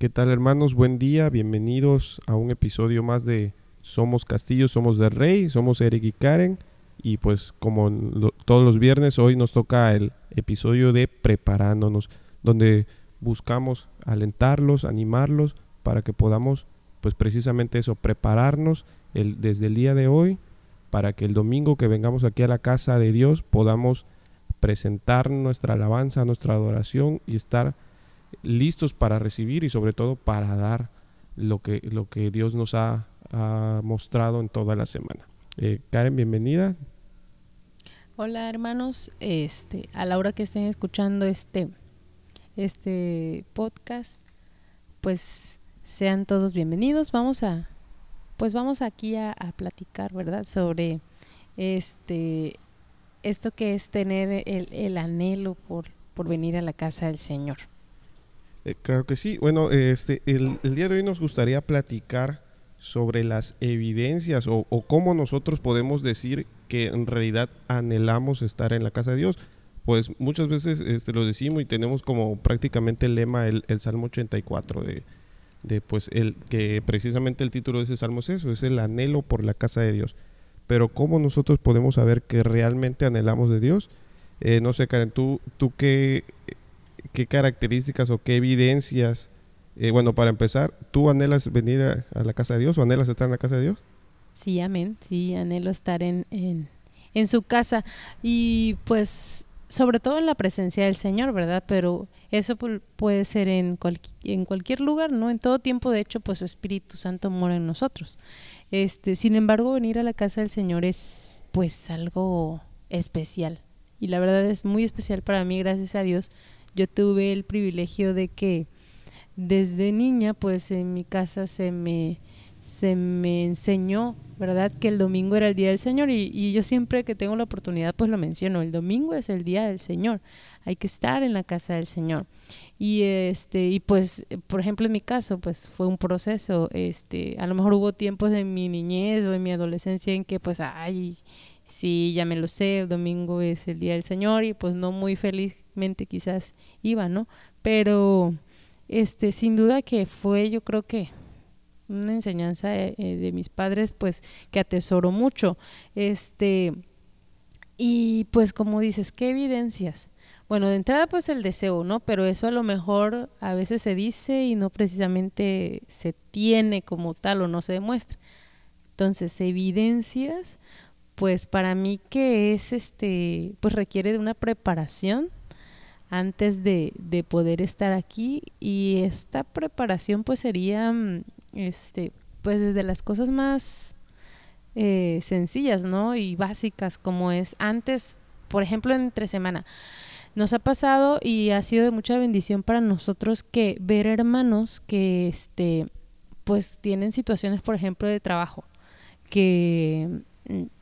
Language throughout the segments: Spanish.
¿Qué tal hermanos? Buen día, bienvenidos a un episodio más de Somos Castillo, Somos del Rey, somos Eric y Karen y pues como todos los viernes hoy nos toca el episodio de Preparándonos, donde buscamos alentarlos, animarlos para que podamos pues precisamente eso, prepararnos el, desde el día de hoy para que el domingo que vengamos aquí a la casa de Dios podamos presentar nuestra alabanza, nuestra adoración y estar listos para recibir y sobre todo para dar lo que, lo que Dios nos ha, mostrado en toda la semana. Eh, Karen, bienvenida. Hola hermanos, este, a la hora que estén escuchando este, este podcast, pues sean todos bienvenidos. Vamos a, pues vamos aquí a, a platicar, ¿verdad? Sobre este, esto que es tener el, el anhelo por, por venir a la casa del Señor. Eh, claro que sí. Bueno, este, el, día de hoy nos gustaría platicar sobre las evidencias o, cómo nosotros podemos decir que en realidad anhelamos estar en la casa de Dios. Pues muchas veces este, lo decimos y tenemos como prácticamente el lema el, Salmo 84 de, de, pues el que precisamente el título de ese salmo es eso, es el anhelo por la casa de Dios. Pero cómo nosotros podemos saber que realmente anhelamos de Dios. Eh, no sé, Karen, tú, tú qué qué características o qué evidencias, eh, bueno, para empezar, ¿tú anhelas venir a, la casa de Dios o anhelas estar en la casa de Dios? Sí, amén, sí, anhelo estar en, en, su casa y pues sobre todo en la presencia del Señor, ¿verdad? Pero eso puede ser en, en cualquier lugar, ¿no? En todo tiempo, de hecho, pues su Espíritu Santo mora en nosotros. Este, sin embargo, venir a la casa del Señor es pues algo especial. Y la verdad es muy especial para mí, gracias a Dios, yo tuve el privilegio de que desde niña pues en mi casa se me se me enseñó, ¿verdad? Que el domingo era el día del Señor y, y, yo siempre que tengo la oportunidad pues lo menciono, el domingo es el día del Señor, hay que estar en la casa del Señor. Y este y pues por ejemplo en mi caso pues fue un proceso, este, a lo mejor hubo tiempos en mi niñez o en mi adolescencia en que pues ay, sí, ya me lo sé, el domingo es el día del Señor y pues no muy felizmente quizás iba, ¿no? Pero este sin duda que fue yo creo que una enseñanza de, eh, de mis padres pues que atesoro mucho. Este y pues como dices, ¿qué evidencias? Bueno, de entrada pues el deseo, ¿no? Pero eso a lo mejor a veces se dice y no precisamente se tiene como tal o no se demuestra. Entonces, evidencias, pues para mí que es este, pues requiere de una preparación antes de, de poder estar aquí. Y esta preparación pues sería mm, este pues desde las cosas más eh, sencillas no y básicas como es antes por ejemplo entre semana. Nos ha pasado y ha sido de mucha bendición para nosotros que ver hermanos que este pues tienen situaciones por ejemplo de trabajo que mm,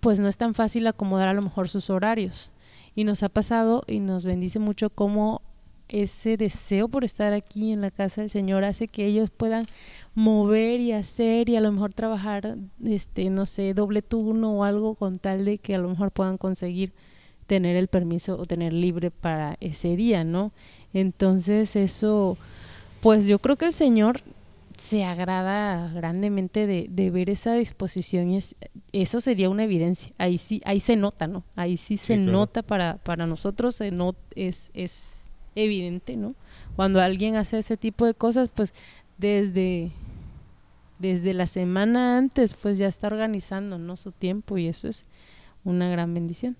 pues no es tan fácil acomodar a lo mejor sus horarios. Y nos ha pasado y nos bendice mucho cómo ese deseo por estar aquí en la casa del Señor hace que ellos puedan mover y hacer y a lo mejor trabajar, este, no sé, doble turno o algo con tal de que a lo mejor puedan conseguir tener el permiso o tener libre para ese día, ¿no? Entonces eso, pues yo creo que el Señor se agrada grandemente de, ver esa disposición y es, eso sería una evidencia. Ahí sí, ahí se nota, ¿no? Ahí sí se nota para, para nosotros, no, es, es evidente, ¿no? Cuando alguien hace ese tipo de cosas, pues desde, desde la semana antes, pues ya está organizando, ¿no? Su tiempo y eso es una gran bendición.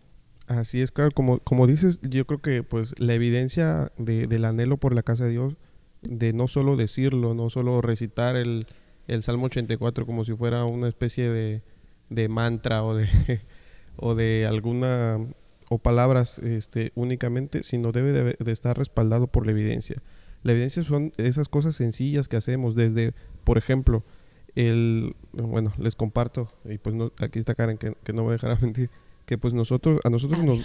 Así es, claro, como, como dices, yo creo que pues la evidencia de, del anhelo por la casa de Dios de no solo decirlo, no solo recitar el, el Salmo 84 como si fuera una especie de, de mantra o de, o de alguna o palabras este, únicamente, sino debe de, estar respaldado por la evidencia. La evidencia son esas cosas sencillas que hacemos desde, por ejemplo, el, bueno, les comparto, y pues no, aquí está Karen que, que no me dejará mentir, que pues nosotros, a nosotros nos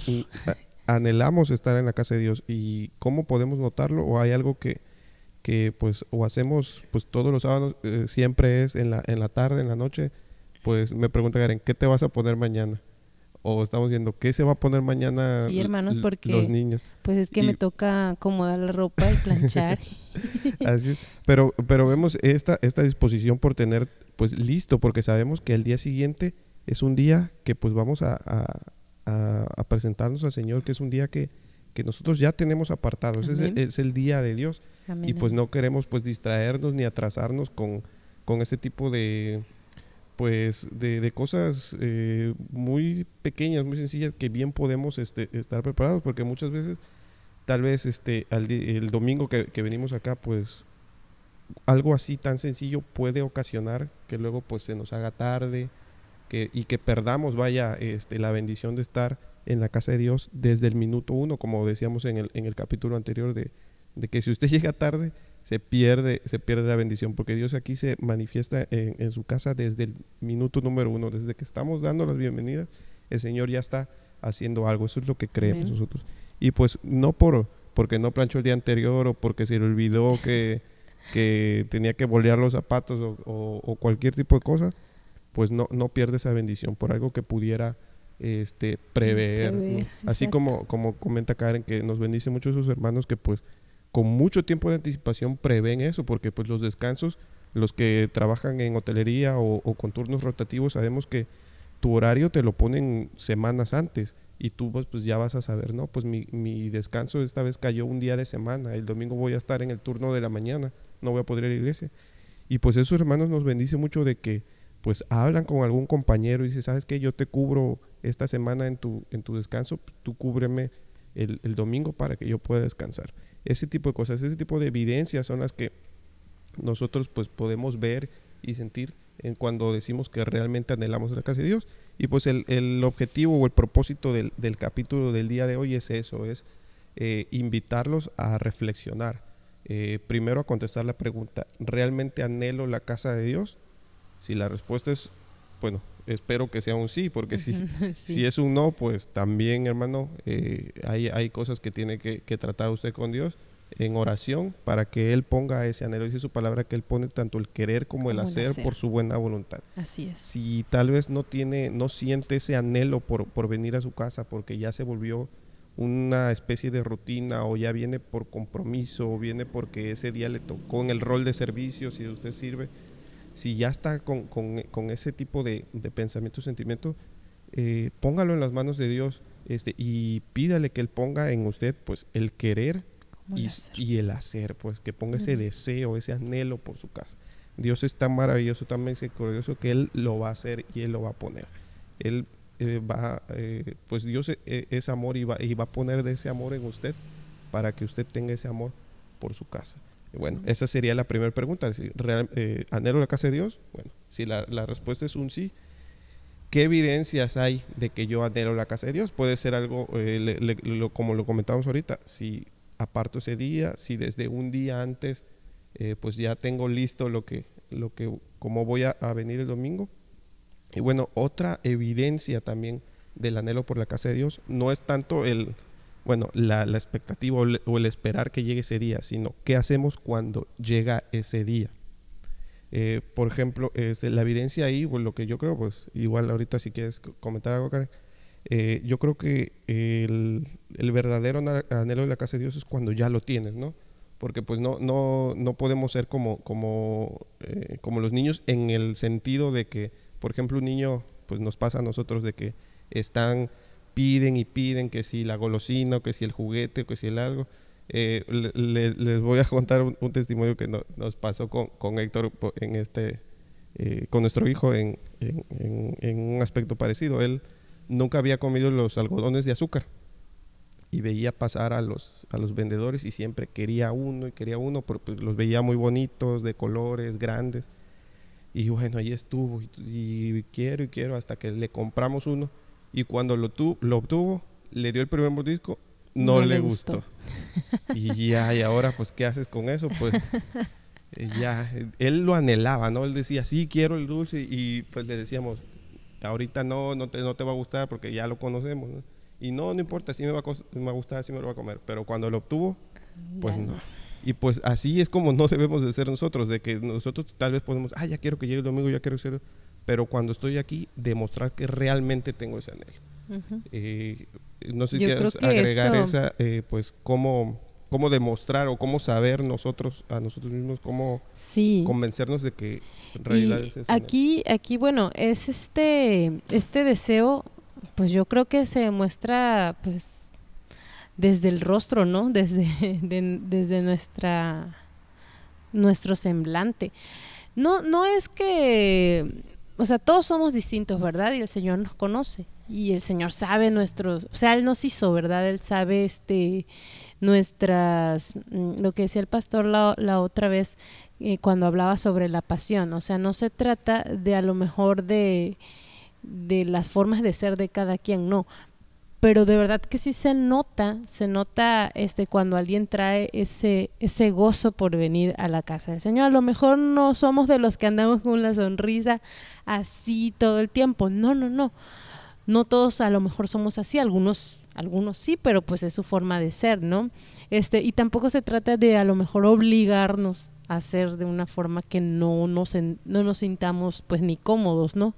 anhelamos estar en la casa de Dios y cómo podemos notarlo o hay algo que, que pues o hacemos pues todos los sábados eh, siempre es en la en la tarde en la noche pues me pregunta Karen qué te vas a poner mañana o estamos viendo qué se va a poner mañana Sí, hermanos, porque- los niños. Pues es que Y- me toca acomodar la ropa y planchar. Así es. Pero, pero vemos esta, esta disposición por tener pues listo, porque sabemos que el día siguiente es un día que pues vamos a, a- a- a presentarnos al Señor, que es un día que, que nosotros ya tenemos apartado, ese es el, Amén. es el día de Dios. Amén, y pues no queremos pues distraernos ni atrasarnos con, con ese tipo de pues de, de cosas eh, muy pequeñas, muy sencillas que bien podemos este, estar preparados porque muchas veces tal vez este al el domingo que, que venimos acá pues algo así tan sencillo puede ocasionar que luego pues se nos haga tarde que, y que perdamos vaya este, la bendición de estar en la casa de Dios desde el minuto uno como decíamos en el, en el capítulo anterior de, de que si usted llega tarde se pierde, se pierde la bendición, porque Dios aquí se manifiesta en, en su casa desde el minuto número uno, desde que estamos dando las bienvenidas, el Señor ya está haciendo algo, eso es lo que creemos Amén. nosotros. Y pues no por porque no planchó el día anterior o porque se le olvidó que, que tenía que bolear los zapatos o, o- o cualquier tipo de cosa, pues no, no pierde esa bendición por algo que pudiera este, prever. Así como, como comenta Karen, que nos bendice mucho sus hermanos que pues con mucho tiempo de anticipación prevén eso, porque pues los descansos, los que trabajan en hotelería o, o con turnos rotativos, sabemos que tu horario te lo ponen semanas antes y tú pues, pues, ya vas a saber, no, pues mi, mi descanso esta vez cayó un día de semana, el domingo voy a estar en el turno de la mañana, no voy a poder ir a la iglesia. Y pues esos hermanos nos bendice mucho de que pues hablan con algún compañero y dice, ¿sabes qué? Yo te cubro esta semana en tu, en tu descanso, tú cúbreme el, el domingo para que yo pueda descansar. Ese tipo de cosas, ese tipo de evidencias son las que nosotros pues podemos ver y sentir en cuando decimos que realmente anhelamos la casa de Dios. Y pues el, el objetivo o el propósito del, del capítulo del día de hoy es eso, es eh, invitarlos a reflexionar. Eh, primero a contestar la pregunta, ¿realmente anhelo la casa de Dios? Si la respuesta es, bueno, espero que sea un sí, porque si, Sí. si es un no, pues también, hermano, eh, hay, hay cosas que tiene que, que tratar usted con Dios en oración para que Él ponga ese anhelo. Dice su palabra que Él pone tanto el querer como el Como el hacer, hacer. por su buena voluntad. Así es. Si tal vez no tiene, no siente ese anhelo por, por venir a su casa porque ya se volvió una especie de rutina o ya viene por compromiso o viene porque ese día le tocó en el rol de servicio, si usted sirve, si ya está con, con- con ese tipo de, de pensamiento, sentimiento, eh, póngalo en las manos de Dios este, y pídale que Él ponga en usted pues el querer y, el hacer. y el hacer, pues que ponga ese deseo, ese anhelo por su casa. Dios es tan maravilloso, tan misericordioso que Él lo va a hacer y Él lo va a poner. Él eh, va, eh, pues Dios e- e- es amor y va, y va a poner de ese amor en usted para que usted tenga ese amor por su casa. Bueno, esa sería la primera pregunta. Real- eh, ¿Anhelo la casa de Dios? Bueno, si la, respuesta es un sí, ¿qué evidencias hay de que yo anhelo la casa de Dios? Puede ser algo, eh, como lo comentamos ahorita, si aparto ese día, si desde un día antes, eh, pues ya tengo listo lo que, lo que, cómo voy a venir el domingo. Y bueno, otra evidencia también del anhelo por la casa de Dios no es tanto el, bueno, la, la expectativa o el, esperar que llegue ese día, sino qué hacemos cuando llega ese día. Eh, por ejemplo, este, la evidencia ahí, lo que yo creo, pues igual ahorita si quieres comentar algo, Karen, eh, yo creo que el, el verdadero anhelo de la casa de Dios es cuando ya lo tienes, ¿no? Porque pues no, no, no podemos ser como, como, eh, como los niños en el sentido de que, por ejemplo, un niño, pues nos pasa a nosotros de que están, piden y piden que si la golosina, o que si el juguete, o que si el algo. Eh, le- le- les voy a contar un, testimonio que no- nos pasó con, con Héctor en este, eh, con nuestro hijo en, en- un aspecto parecido. Él nunca había comido los algodones de azúcar y veía pasar a los, a los vendedores y siempre quería uno y quería uno porque pues, los veía muy bonitos, de colores, grandes. Y bueno, ahí estuvo y quiero y quiero hasta que le compramos uno y cuando lo, tu- lo obtuvo, le dio el primer mordisco, no, No le le gustó. gustó. Y ya, y ahora pues, ¿qué haces con eso? Pues eh, ya, eh, él lo anhelaba, ¿no? Él decía, sí, quiero el dulce y pues le decíamos, ahorita no, no te, no te va a gustar porque ya lo conocemos, ¿no? Y no, no importa, sí me va, a, me va a gustar, sí me lo va a comer, pero cuando lo obtuvo, pues Ya no. Y pues así es como no debemos de ser nosotros, de que nosotros tal vez podemos, ah, ya quiero que llegue el domingo, ya quiero ser, pero cuando estoy aquí, demostrar que realmente tengo ese anhelo. Eh, no sé si quieres agregar esa, eh, pues cómo, cómo demostrar o cómo saber nosotros a nosotros mismos cómo convencernos de que en realidad es eso. Aquí, aquí bueno, es este, este deseo, pues yo creo que se demuestra pues desde el rostro, ¿no? Desde, desde nuestra nuestro semblante. No, no es que, o sea, todos somos distintos, ¿verdad? Y el Señor nos conoce y el Señor sabe nuestros, o sea, Él nos hizo, ¿verdad? Él sabe este nuestras, mm, lo que decía el pastor la, otra vez eh, cuando hablaba sobre la pasión, o sea, no se trata de a lo mejor de, de las formas de ser de cada quien, no, pero de verdad que sí se nota, se nota este cuando alguien trae ese ese gozo por venir a la casa del Señor. A lo mejor no somos de los que andamos con la sonrisa así todo el tiempo. No, no, no. No todos a lo mejor somos así, algunos algunos sí, pero pues es su forma de ser, ¿no? Este, y tampoco se trata de a lo mejor obligarnos a hacer de una forma que no nos, no nos sintamos pues ni cómodos, ¿no?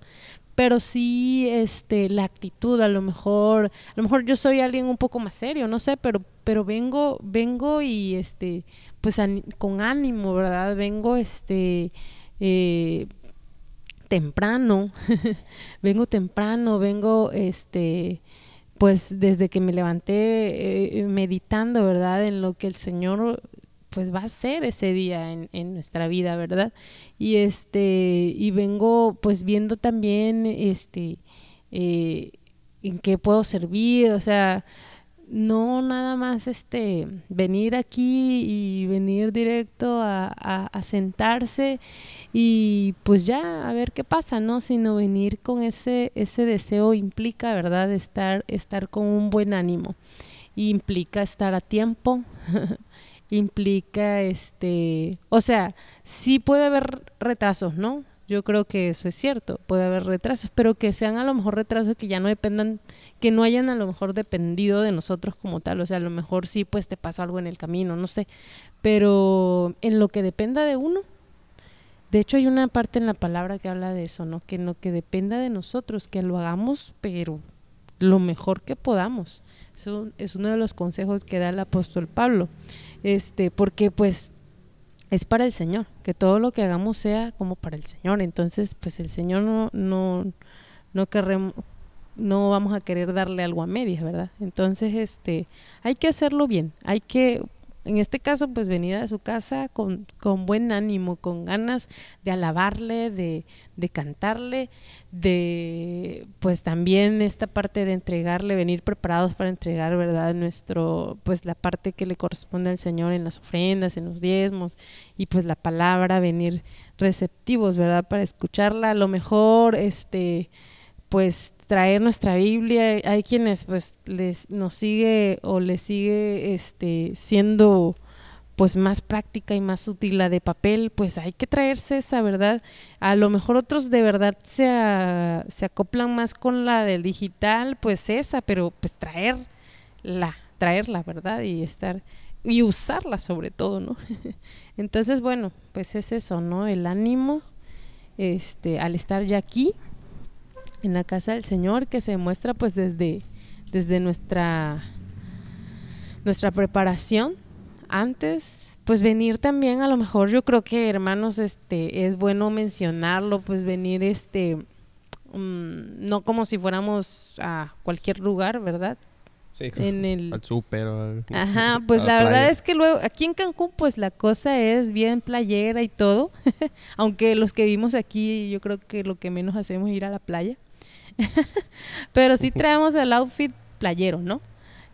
Pero sí este la actitud a lo mejor a lo mejor yo soy alguien un poco más serio no sé pero pero vengo vengo y este pues con ánimo verdad vengo este eh, temprano vengo temprano vengo este pues desde que me levanté eh, meditando verdad en lo que el señor pues va a ser ese día en, nuestra vida, ¿verdad? Y este, y vengo pues viendo también este eh, en qué puedo servir, o sea, no nada más este venir aquí y venir directo a, a, sentarse y pues ya a ver qué pasa, ¿no? Sino venir con ese, ese deseo implica, ¿verdad? Estar, estar con un buen ánimo. implica estar a tiempo, implica este, o sea, sí puede haber retrasos, ¿no? Yo creo que eso es cierto, puede haber retrasos, pero que sean a lo mejor retrasos que ya no dependan, que no hayan a lo mejor dependido de nosotros como tal, o sea, a lo mejor sí pues te pasó algo en el camino, no sé, pero en lo que dependa de uno, de hecho hay una parte en la palabra que habla de eso, ¿no? Que en lo que dependa de nosotros, que lo hagamos, pero lo mejor que podamos. Eso es uno de los consejos que da el apóstol Pablo este, porque pues es para el Señor, que todo lo que hagamos sea como para el Señor. Entonces, pues el Señor no, no, no no vamos a querer darle algo a medias, ¿verdad? Entonces, este, hay que hacerlo bien, hay que en este caso, pues venir a su casa con, con buen ánimo, con ganas de alabarle, de, de, cantarle, de pues también esta parte de entregarle, venir preparados para entregar, ¿verdad? Nuestro, pues la parte que le corresponde al Señor en las ofrendas, en los diezmos, y pues la palabra, venir receptivos, ¿verdad? Para escucharla, a lo mejor, este, pues traer nuestra Biblia. Hay quienes pues les nos sigue o les sigue este siendo pues más práctica y más útil la de papel, pues hay que traerse esa, ¿verdad? A lo mejor otros de verdad se, se acoplan más con la del digital, pues esa, pero pues traerla, traerla, ¿verdad? Y estar y usarla sobre todo, ¿no? Entonces, bueno, pues es eso, ¿no? El ánimo este al estar ya aquí en la casa del Señor que se demuestra pues desde, desde nuestra, nuestra preparación. Antes pues venir también a lo mejor yo creo que hermanos este es bueno mencionarlo pues venir este mm, no como si fuéramos a cualquier lugar verdad Sí, en el al súper ajá pues la, verdad es que luego aquí en Cancún pues la cosa es bien playera y todo. Aunque los que vivimos aquí yo creo que lo que menos hacemos es ir a la playa Pero sí traemos el outfit playero, ¿no?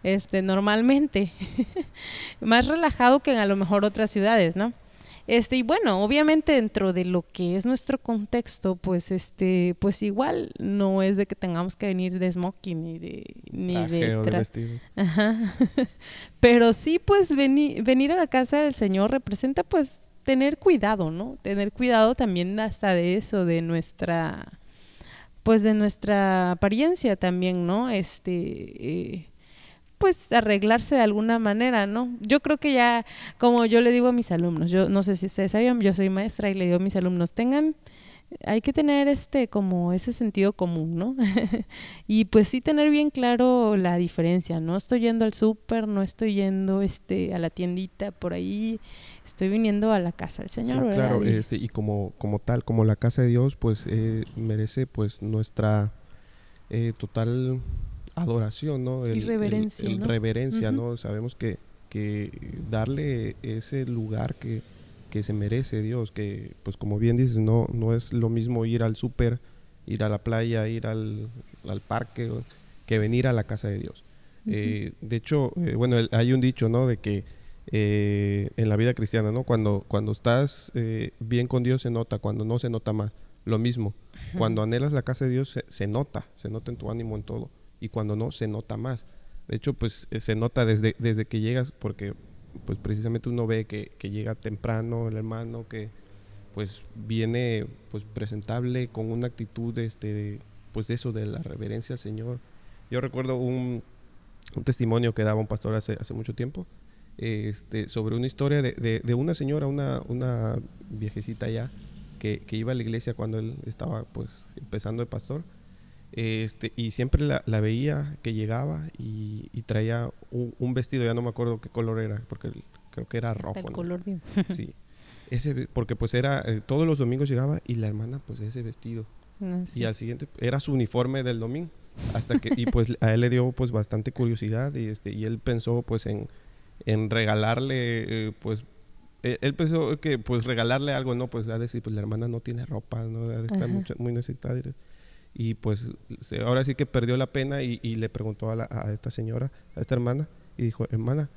Este, normalmente. Más relajado que en a lo mejor otras ciudades, ¿no? Este, y bueno, obviamente dentro de lo que es nuestro contexto, pues este, pues igual no es de que tengamos que venir de smoking ni de ni de, Ajá. Pero sí pues venir venir a la casa del Señor representa pues tener cuidado, ¿no? Tener cuidado también hasta de eso de nuestra pues de nuestra apariencia también, ¿no? Este, eh, pues arreglarse de alguna manera, ¿no? Yo creo que ya, como yo le digo a mis alumnos, yo no sé si ustedes sabían, yo soy maestra y le digo a mis alumnos, tengan hay que tener este como ese sentido común, ¿no? y pues sí tener bien claro la diferencia, no estoy yendo al súper, no estoy yendo este a la tiendita por ahí, estoy viniendo a la casa del Señor, sí, Claro, este, y como como tal, como la casa de Dios, pues eh, merece pues nuestra eh, total adoración, ¿no? y reverencia, ¿no? reverencia, ¿no? Sabemos que que darle ese lugar que que se merece Dios, que pues como bien dices, no, no es lo mismo ir al súper, ir a la playa, ir al, parque, que venir a la casa de Dios. Eh, de hecho, eh, bueno, hay un dicho, ¿no? De que eh, en la vida cristiana, ¿no? Cuando, cuando estás bien con Dios se nota, cuando no se nota más. Lo mismo, cuando anhelas la casa de Dios se, se, nota, se nota en tu ánimo, en todo. Y cuando no, se nota más. De hecho, pues se nota desde, desde que llegas, porque pues precisamente uno ve que, llega temprano el hermano, que pues viene pues presentable con una actitud este, pues eso de la reverencia al Señor. Yo recuerdo un, testimonio que daba un pastor hace, hace mucho tiempo este, sobre una historia de, una señora, una, una viejecita ya, que, iba a la iglesia cuando él estaba pues empezando de pastor este, y siempre la, veía que llegaba y, traía un, vestido, ya no me acuerdo qué color era, porque creo que era rojo. el color Sí. Ese, porque pues era, eh, todos los domingos llegaba y la hermana pues ese vestido. Ah, y al siguiente era su uniforme del domingo. Hasta que, y pues a él le dio pues bastante curiosidad y este, y él pensó pues en, en regalarle eh, pues e, él pensó que pues regalarle algo, no, pues a decir, pues la hermana no tiene ropa, no, de estar muy necesitada y pues ahora sí que perdió la pena y, le preguntó a, a, esta señora, a esta hermana, y dijo, hermana,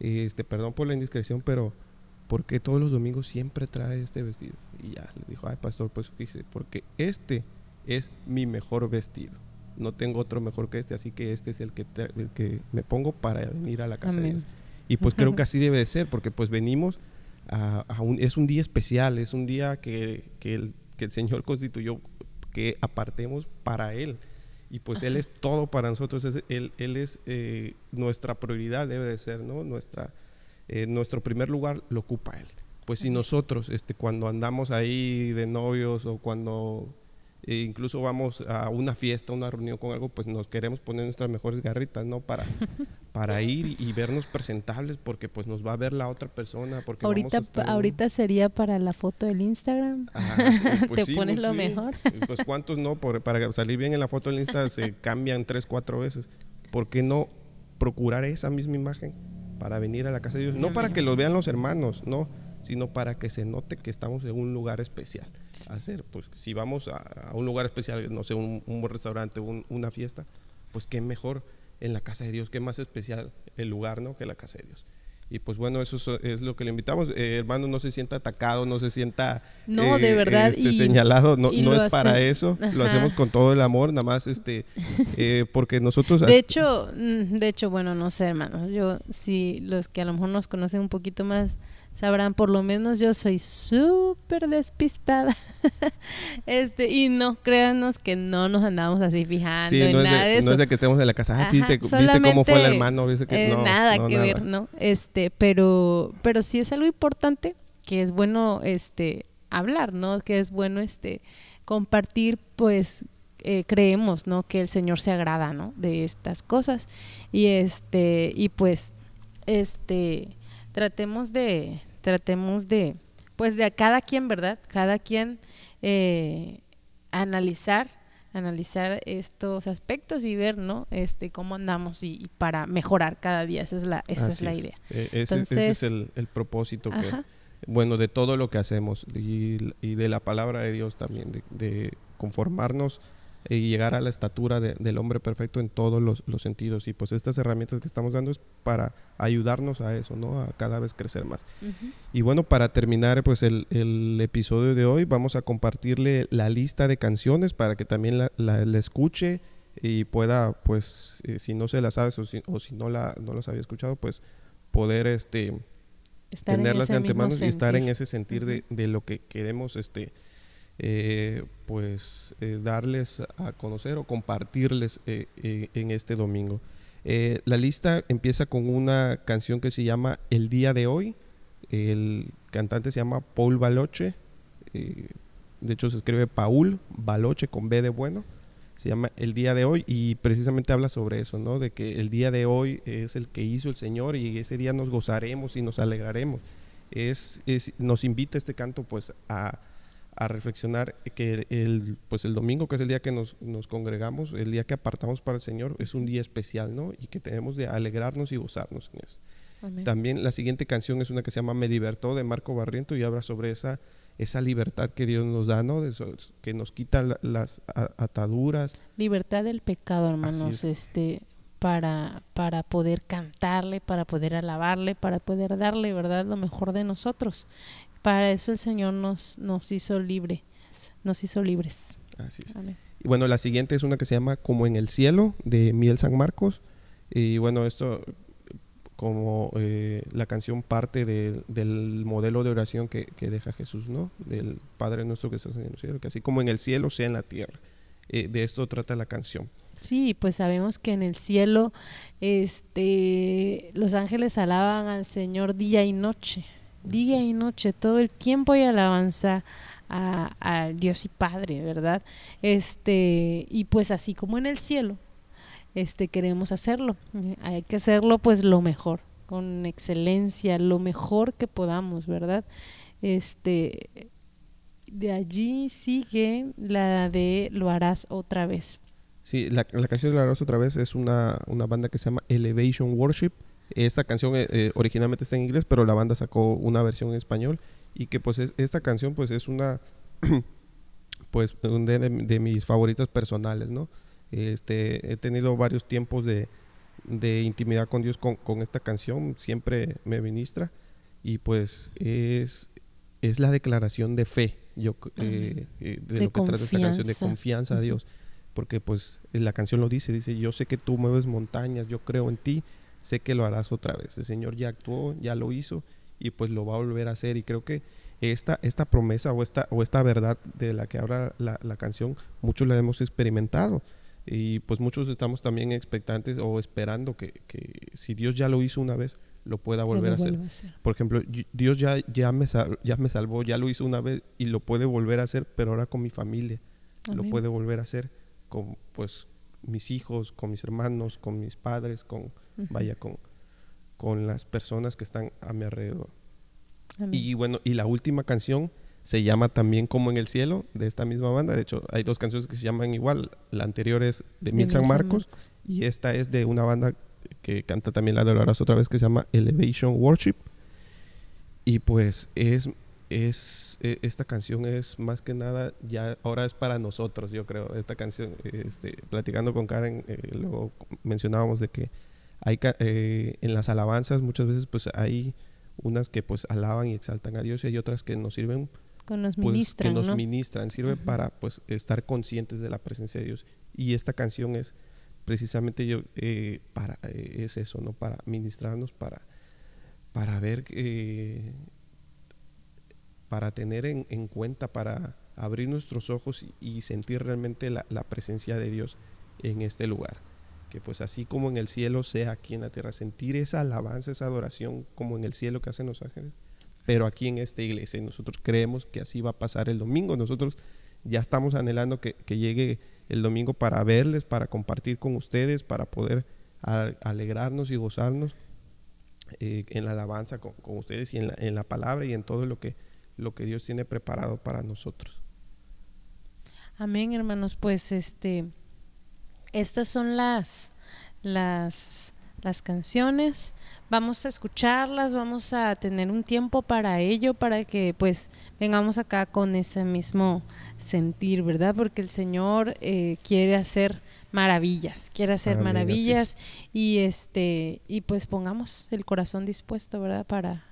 este, perdón por la indiscreción, pero ¿por qué todos los domingos siempre trae este vestido? Y ya le dijo, ay pastor, pues fíjese, porque este es mi mejor vestido. No tengo otro mejor que este, así que este es el que, el que me pongo para venir a la casa de Dios. Y pues creo que así debe de ser, porque pues venimos a, un, es un día especial, es un día que, que, el, que el Señor constituyó que apartemos para Él. Y pues Él es todo para nosotros, Él, él es eh, nuestra prioridad, debe de ser, ¿no? Nuestra, eh, nuestro primer lugar lo ocupa Él. Pues si nosotros, este, cuando andamos ahí de novios o cuando e incluso vamos a una fiesta, una reunión con algo, pues nos queremos poner nuestras mejores garritas, ¿no? Para, para ir y vernos presentables porque pues nos va a ver la otra persona. Porque ahorita, ahorita sería para la foto del Instagram. Pues Te pones lo mejor. Pues cuántos no, para salir bien en la foto del Instagram se cambian tres, cuatro veces. ¿Por qué no procurar esa misma imagen para venir a la casa de Dios? No para que lo vean los hermanos, no sino para que se note que estamos en un lugar especial. Hacer, pues si vamos a, un lugar especial, no sé, un, un restaurante, una fiesta, pues qué mejor en la casa de Dios, qué más especial el lugar, ¿no? Que la casa de Dios. Y pues bueno, eso es lo que le invitamos. Eh, hermano, no se sienta atacado, no se sienta no, de eh, verdad. Este, señalado. No, no es para eso. Lo hacemos con todo el amor, nada más este, eh, porque nosotros... De hecho, mm, de hecho, bueno, no sé, hermano. Yo, si los que a lo mejor nos conocen un poquito más, sabrán, por lo menos yo soy súper despistada. este, y no, créanos que no nos andamos así fijando en nada de, eso. No es de que estemos en la casa, ¿viste, cómo fue el hermano? Que, eh, nada que ver, ¿no? Este, pero, pero sí es algo importante que es bueno este hablar, ¿no? Que es bueno este compartir, pues eh, creemos, ¿no? Que el Señor se agrada, ¿no? De estas cosas. Y este, y pues, este, tratemos de, tratemos de, pues de a cada quien, ¿verdad? Cada quien eh, analizar, analizar estos aspectos y ver, ¿no? Este, cómo andamos y, para mejorar cada día. Esa es la, esa es la idea. E, ese, es el, propósito bueno, de todo lo que hacemos y, de la palabra de Dios también, de, de conformarnos y llegar a la estatura del hombre perfecto en todos los, sentidos. Y pues estas herramientas que estamos dando es para ayudarnos a eso, ¿no? A cada vez crecer más. Y bueno, para terminar pues el, episodio de hoy, vamos a compartirle la lista de canciones para que también la, escuche y pueda, pues, eh, si no se la sabes o si, o si no, la, no las había escuchado, pues poder este tenerlas de antemano y estar en ese sentir de, de, lo que queremos este eh, pues eh, darles a conocer o compartirles eh, en este domingo. la lista empieza con una canción que se llama El día de hoy. El cantante se llama Paul Baloche. de hecho se escribe Paul Baloche con B de bueno, se llama El día de hoy y precisamente habla sobre eso, ¿no? De que el día de hoy es el que hizo el Señor y ese día nos gozaremos y nos alegraremos. Es, nos invita este canto pues a, reflexionar que el, pues el domingo, que es el día que nos, congregamos, el día que apartamos para el Señor, es un día especial, ¿no? Y que tenemos de alegrarnos y gozarnos en eso. También la siguiente canción es una que se llama Me libertó de Marco Barriento y habla sobre esa esa libertad que Dios nos da, ¿no? que nos quita las ataduras. Libertad del pecado, hermanos, este para para poder cantarle, para poder alabarle, para poder darle, ¿verdad?, lo mejor de nosotros. Para eso el Señor nos nos hizo libre, nos hizo libres. Así es. Y bueno, la siguiente es una que se llama Como en el cielo de Miel San Marcos. Y bueno, esto como eh, la canción parte del modelo de oración que, deja Jesús, ¿no? Del Padre nuestro que estás en el cielo, que así como en el cielo sea en la tierra. Eh, de esto trata la canción. Sí, pues sabemos que en el cielo este, los ángeles alaban al Señor día y noche, día y noche, todo el tiempo y alabanza a, Dios y Padre, ¿verdad? Este, y pues así como en el cielo, este queremos hacerlo. Hay que hacerlo pues lo mejor, con excelencia, lo mejor que podamos, ¿verdad? Este de allí sigue la de Lo harás otra vez. Sí, la, canción de Lo harás otra vez es una, banda que se llama Elevation Worship. Esta canción eh, eh, originalmente está en inglés, pero la banda sacó una versión en español y que pues esta canción pues es una pues de, de mis favoritas personales, ¿no? Este, he tenido varios tiempos de, intimidad con Dios con, esta canción, siempre me ministra y pues es, es la declaración de fe, yo, eh, eh, de, lo que trata esta canción, de confianza. a Dios, porque pues la canción lo dice, dice, yo sé que tú mueves montañas, yo creo en ti, sé que lo harás otra vez, el Señor ya actuó, ya lo hizo y pues lo va a volver a hacer y creo que esta, esta promesa o esta, o esta verdad de la que habla la, la canción, muchos la hemos experimentado y pues muchos estamos también expectantes o esperando que, si Dios ya lo hizo una vez, lo pueda volver a, hacer. Por ejemplo, Dios ya, ya, me ya me salvó, ya lo hizo una vez y lo puede volver a hacer, pero ahora con mi familia. Lo puede volver a hacer con pues mis hijos, con mis hermanos, con mis padres, con vaya con, con las personas que están a mi alrededor. Y bueno, y la última canción se llama también Como en el Cielo, de esta misma banda. De hecho, hay dos canciones que se llaman igual. La anterior es de Mil San Marcos, y esta es de una banda que canta también la Dolores otra vez que se llama Elevation Worship. Y pues es, es e, esta canción es más que nada, ya ahora es para nosotros, yo creo. Esta canción, este, platicando con Karen, eh, luego mencionábamos de que hay eh, en las alabanzas muchas veces pues hay unas que pues alaban y exaltan a Dios y hay otras que nos sirven nos pues, que nos ministran, sirve para pues estar conscientes de la presencia de Dios. Y esta canción es precisamente yo eh, para eh, es eso, ¿no? Para ministrarnos, para, para ver eh, para tener en, cuenta, para abrir nuestros ojos y, sentir realmente la, la, presencia de Dios en este lugar. Que pues así como en el cielo sea aquí en la tierra, sentir esa alabanza, esa adoración como en el cielo que hacen los ángeles, pero aquí en esta iglesia. nosotros creemos que así va a pasar el domingo. Nosotros ya estamos anhelando que, llegue el domingo para verles, para compartir con ustedes, para poder alegrarnos y gozarnos eh, en la alabanza con, ustedes y en la, en la, palabra y en todo lo que, lo que Dios tiene preparado para nosotros. Amén, hermanos. Pues este, estas son las, las las canciones, vamos a escucharlas, vamos a tener un tiempo para ello, para que pues vengamos acá con ese mismo sentir, ¿verdad? Porque el Señor eh, quiere hacer maravillas, quiere hacer maravillas y este y pues pongamos el corazón dispuesto, ¿verdad? Para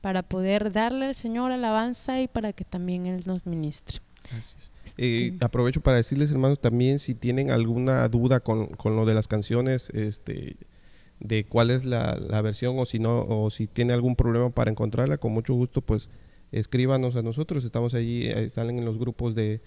para poder darle al Señor alabanza y para que también él nos ministre. Gracias. Eh, aprovecho para decirles, hermanos, también si tienen alguna duda con, con lo de las canciones, este, de cuál es la, versión o si no o si tiene algún problema para encontrarla con mucho gusto pues escríbanos a nosotros. Estamos allí están en los grupos de,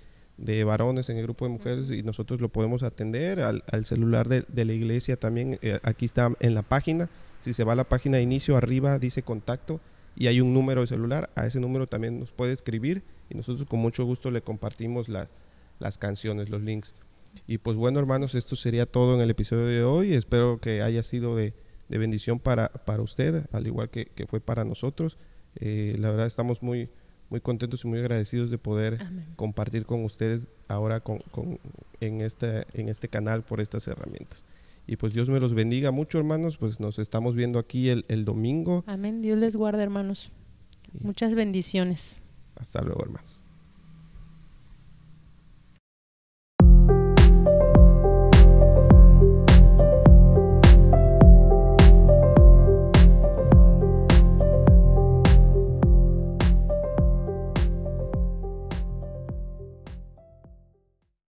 varones en el grupo de mujeres y nosotros lo podemos atender al, celular de, la iglesia también. Eh, aquí está en la página. Si se va a la página de inicio arriba dice contacto y hay un número de celular. A ese número también nos puede escribir y nosotros con mucho gusto le compartimos las, las canciones, los links. Y pues bueno, hermanos, esto sería todo en el episodio de hoy. Espero que haya sido de, bendición para, para usted, al igual que, fue para nosotros. Eh, la verdad estamos muy, muy contentos y muy agradecidos de poder compartir con ustedes ahora con, en, este, en este canal por estas herramientas. Y pues Dios me los bendiga mucho, hermanos. Pues nos estamos viendo aquí el, el domingo. Amén. Dios les guarde, hermanos. Muchas bendiciones. Hasta luego, hermanos.